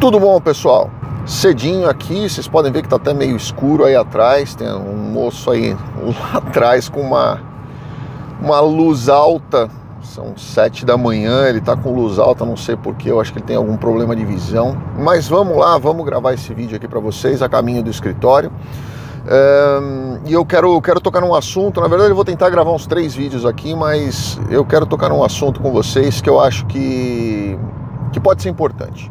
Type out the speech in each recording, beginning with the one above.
Tudo bom, pessoal? Cedinho aqui, vocês podem ver que tá até meio escuro aí atrás. Tem um moço aí lá atrás com uma, uma luz alta. São sete da manhã, ele tá com luz alta, não sei porquê, eu acho que ele tem algum problema de visão. Mas vamos lá, vamos gravar esse vídeo aqui para vocês a caminho do escritório. Um, e eu quero, quero tocar num assunto. Na verdade, eu vou tentar gravar uns três vídeos aqui, mas eu quero tocar num assunto com vocês que eu acho que, que pode ser importante.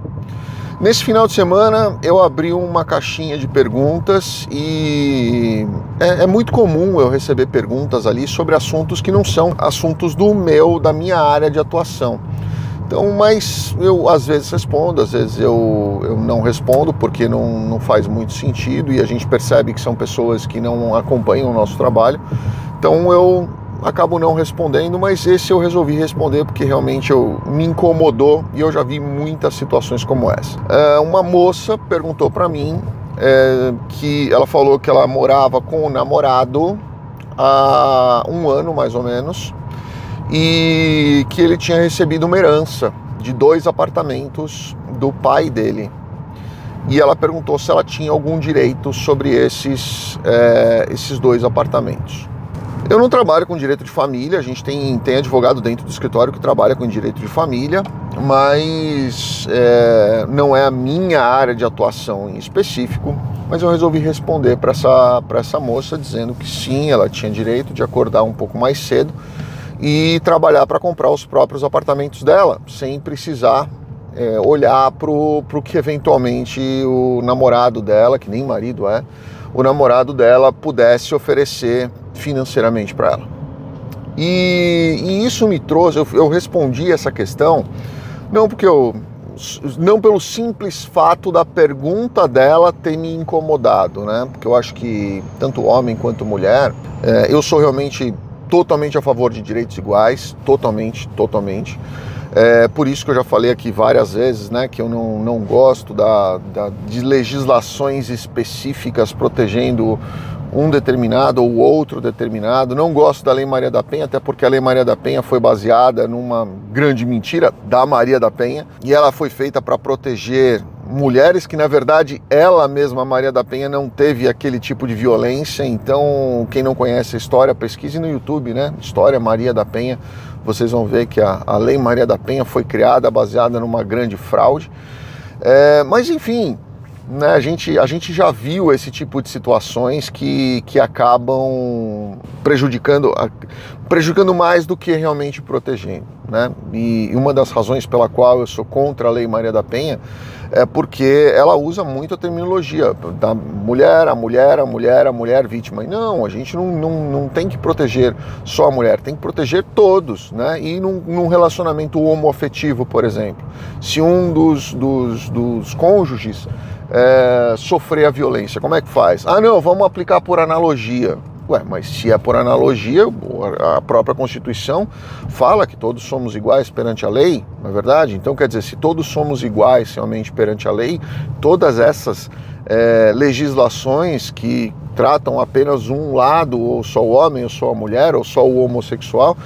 Nesse final de semana eu abri uma caixinha de perguntas e é, é, muito comum eu receber perguntas ali sobre assuntos que não são assuntos do meu, da minha área de atuação. Então, mas eu às vezes respondo, às vezes eu, eu não respondo porque não, não faz muito sentido e a gente percebe que são pessoas que não acompanham o nosso trabalho. Então eu acabo não respondendo, mas esse eu resolvi responder porque realmente eu, me incomodou e eu já vi muitas situações como essa. É, uma moça perguntou para mim é, que ela falou que ela morava com o namorado há um ano mais ou menos e que ele tinha recebido uma herança de dois apartamentos do pai dele. E ela perguntou se ela tinha algum direito sobre esses, é, esses dois apartamentos. Eu não trabalho com direito de família, a gente tem, tem advogado dentro do escritório que trabalha com direito de família, mas é, não é a minha área de atuação em específico. Mas eu resolvi responder para essa, essa moça dizendo que sim, ela tinha direito de acordar um pouco mais cedo e trabalhar para comprar os próprios apartamentos dela, sem precisar é, olhar para o que eventualmente o namorado dela, que nem marido é, o namorado dela pudesse oferecer financeiramente para ela. E, e, isso me trouxe, eu, eu respondi essa questão, não porque eu não pelo simples fato da pergunta dela ter me incomodado, né? Porque eu acho que tanto homem quanto mulher, é, eu sou realmente totalmente a favor de direitos iguais, totalmente, totalmente. É por isso que eu já falei aqui várias vezes, né, que eu não, não gosto da, da, de legislações específicas protegendo um determinado ou outro determinado. Não gosto da Lei Maria da Penha, até porque a Lei Maria da Penha foi baseada numa grande mentira da Maria da Penha e ela foi feita para proteger mulheres que na verdade ela mesma Maria da Penha não teve aquele tipo de violência. Então, quem não conhece a história, pesquise no YouTube, né? História Maria da Penha. Vocês vão ver que a, a Lei Maria da Penha foi criada baseada numa grande fraude. É, mas enfim, né, a, gente, a gente já viu esse tipo de situações que, que acabam prejudicando, prejudicando mais do que realmente protegendo. Né? E uma das razões pela qual eu sou contra a Lei Maria da Penha é porque ela usa muito a terminologia da mulher, a mulher, a mulher, a mulher vítima. E não, a gente não, não, não tem que proteger só a mulher, tem que proteger todos. Né? E num, num relacionamento homoafetivo, por exemplo, se um dos, dos, dos cônjuges é, sofrer a violência, como é que faz? Ah, não, vamos aplicar por analogia. Ué, mas se é por analogia, a própria Constituição fala que todos somos iguais perante a lei, não é verdade? Então, quer dizer, se todos somos iguais realmente perante a lei, todas essas é, legislações que tratam apenas um lado, ou só o homem, ou só a mulher, ou só o homossexual,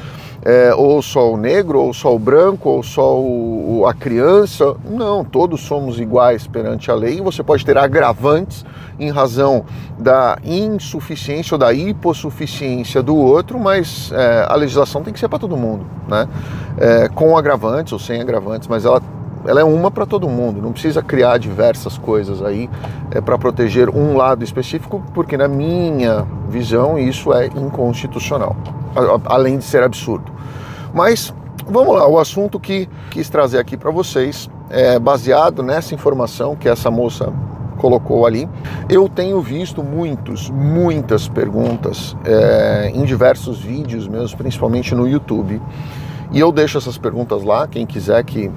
é, ou só o negro, ou só o branco, ou só o, a criança. Não, todos somos iguais perante a lei. Você pode ter agravantes em razão da insuficiência ou da hipossuficiência do outro, mas é, a legislação tem que ser para todo mundo, né? É, com agravantes ou sem agravantes, mas ela ela é uma para todo mundo, não precisa criar diversas coisas aí é, para proteger um lado específico, porque na minha visão isso é inconstitucional, além de ser absurdo. Mas vamos lá, o assunto que quis trazer aqui para vocês é baseado nessa informação que essa moça colocou ali. Eu tenho visto muitos, muitas perguntas é, em diversos vídeos meus, principalmente no YouTube. E eu deixo essas perguntas lá, quem quiser que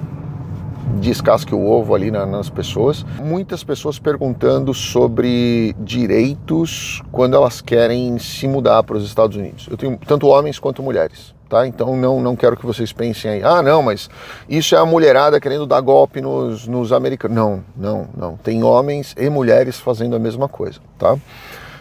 descasque o ovo ali na, nas pessoas. Muitas pessoas perguntando sobre direitos quando elas querem se mudar para os Estados Unidos. Eu tenho tanto homens quanto mulheres. Tá? Então não, não quero que vocês pensem aí, ah não, mas isso é a mulherada querendo dar golpe nos, nos americanos. Não, não, não. Tem homens e mulheres fazendo a mesma coisa, tá?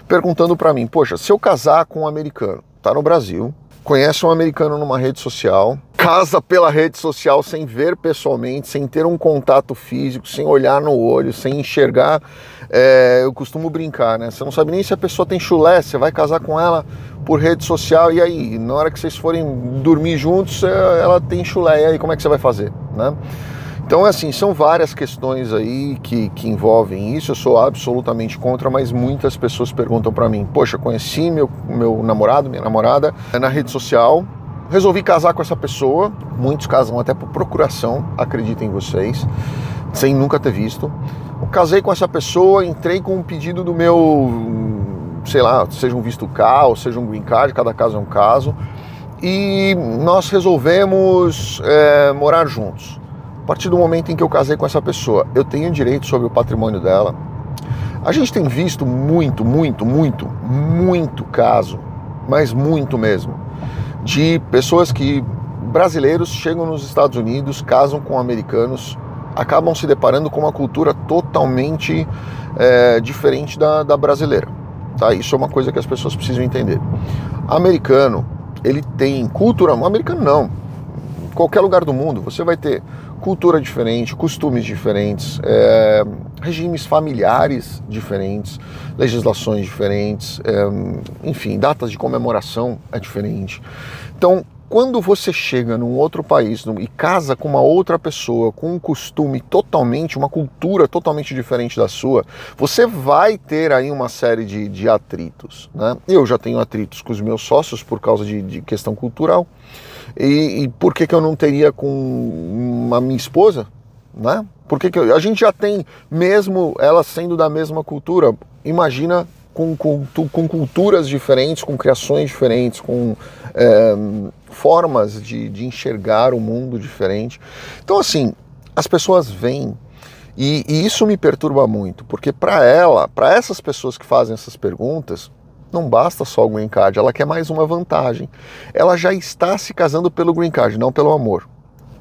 Perguntando para mim, poxa, se eu casar com um americano, tá no Brasil, conhece um americano numa rede social, casa pela rede social sem ver pessoalmente, sem ter um contato físico, sem olhar no olho, sem enxergar. É, eu costumo brincar, né? Você não sabe nem se a pessoa tem chulé, você vai casar com ela por rede social e aí, na hora que vocês forem dormir juntos, é, ela tem chulé, e aí como é que você vai fazer, né? Então, assim, são várias questões aí que, que envolvem isso. Eu sou absolutamente contra, mas muitas pessoas perguntam para mim: Poxa, conheci meu, meu namorado, minha namorada na rede social, resolvi casar com essa pessoa. Muitos casam até por procuração, acreditem vocês, sem nunca ter visto. Casei com essa pessoa, entrei com um pedido do meu, sei lá, seja um visto K ou seja um green card, cada caso é um caso, e nós resolvemos é, morar juntos. A partir do momento em que eu casei com essa pessoa, eu tenho direito sobre o patrimônio dela. A gente tem visto muito, muito, muito, muito caso, mas muito mesmo, de pessoas que brasileiros chegam nos Estados Unidos, casam com americanos, acabam se deparando com uma cultura totalmente é, diferente da, da brasileira. Tá? Isso é uma coisa que as pessoas precisam entender. Americano, ele tem cultura, americano não, qualquer lugar do mundo, você vai ter cultura diferente, costumes diferentes, é, regimes familiares diferentes, legislações diferentes, é, enfim, datas de comemoração é diferente. Então, quando você chega num outro país e casa com uma outra pessoa, com um costume totalmente, uma cultura totalmente diferente da sua, você vai ter aí uma série de, de atritos. Né? Eu já tenho atritos com os meus sócios por causa de, de questão cultural. E, e, por que, que eu não teria com a minha esposa? Né? Por que, que eu, a gente já tem, mesmo ela sendo da mesma cultura, imagina com, com, com culturas diferentes, com criações diferentes, com é, formas de, de enxergar o mundo diferente. Então, assim, as pessoas vêm e, e, isso me perturba muito, porque para ela, para essas pessoas que fazem essas perguntas, não basta só o green card, ela quer mais uma vantagem. Ela já está se casando pelo green card, não pelo amor.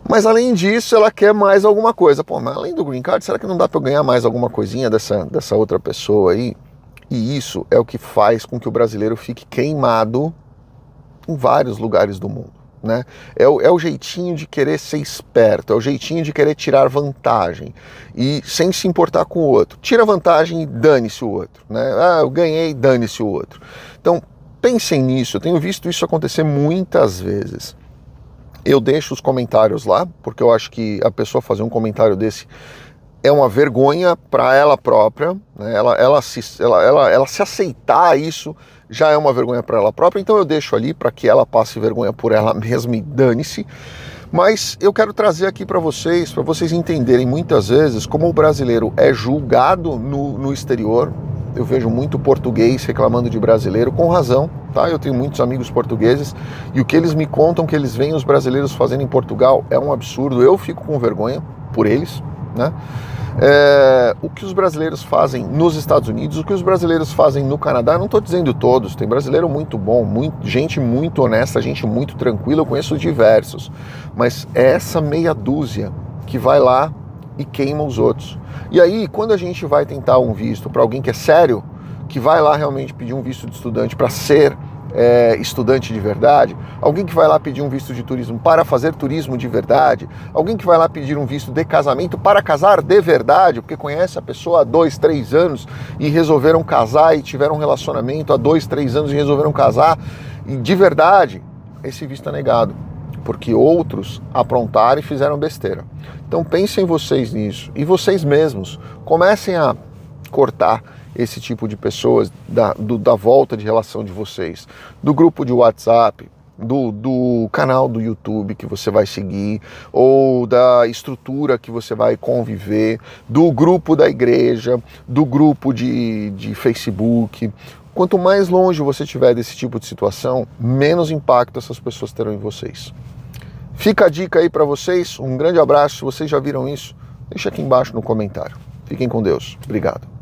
Mas além disso, ela quer mais alguma coisa. Pô, mas além do green card, será que não dá para eu ganhar mais alguma coisinha dessa, dessa outra pessoa aí? E isso é o que faz com que o brasileiro fique queimado em vários lugares do mundo. Né? É, o, é o jeitinho de querer ser esperto, é o jeitinho de querer tirar vantagem e sem se importar com o outro. Tira vantagem e dane-se o outro. Né? Ah, eu ganhei, dane-se o outro. Então, pensem nisso, eu tenho visto isso acontecer muitas vezes. Eu deixo os comentários lá, porque eu acho que a pessoa fazer um comentário desse é uma vergonha para ela própria, né? ela, ela, se, ela, ela, ela se aceitar isso já é uma vergonha para ela própria, então eu deixo ali para que ela passe vergonha por ela mesma e dane-se. Mas eu quero trazer aqui para vocês, para vocês entenderem muitas vezes como o brasileiro é julgado no, no exterior. Eu vejo muito português reclamando de brasileiro, com razão, tá? Eu tenho muitos amigos portugueses e o que eles me contam que eles veem os brasileiros fazendo em Portugal é um absurdo. Eu fico com vergonha por eles, né? É, o que os brasileiros fazem nos Estados Unidos, o que os brasileiros fazem no Canadá, não estou dizendo todos, tem brasileiro muito bom, muito, gente muito honesta, gente muito tranquila, eu conheço diversos, mas é essa meia dúzia que vai lá e queima os outros. E aí, quando a gente vai tentar um visto para alguém que é sério, que vai lá realmente pedir um visto de estudante para ser é, estudante de verdade, alguém que vai lá pedir um visto de turismo para fazer turismo de verdade, alguém que vai lá pedir um visto de casamento para casar de verdade, porque conhece a pessoa há dois, três anos e resolveram casar e tiveram um relacionamento há dois, três anos e resolveram casar e de verdade, esse visto é negado, porque outros aprontaram e fizeram besteira. Então pensem vocês nisso e vocês mesmos comecem a cortar esse tipo de pessoas da, do, da volta de relação de vocês, do grupo de WhatsApp, do, do, canal do YouTube que você vai seguir, ou da estrutura que você vai conviver, do grupo da igreja, do grupo de, de Facebook. Quanto mais longe você estiver desse tipo de situação, menos impacto essas pessoas terão em vocês. Fica a dica aí para vocês, um grande abraço. Vocês já viram isso, deixa aqui embaixo no comentário. Fiquem com Deus. Obrigado.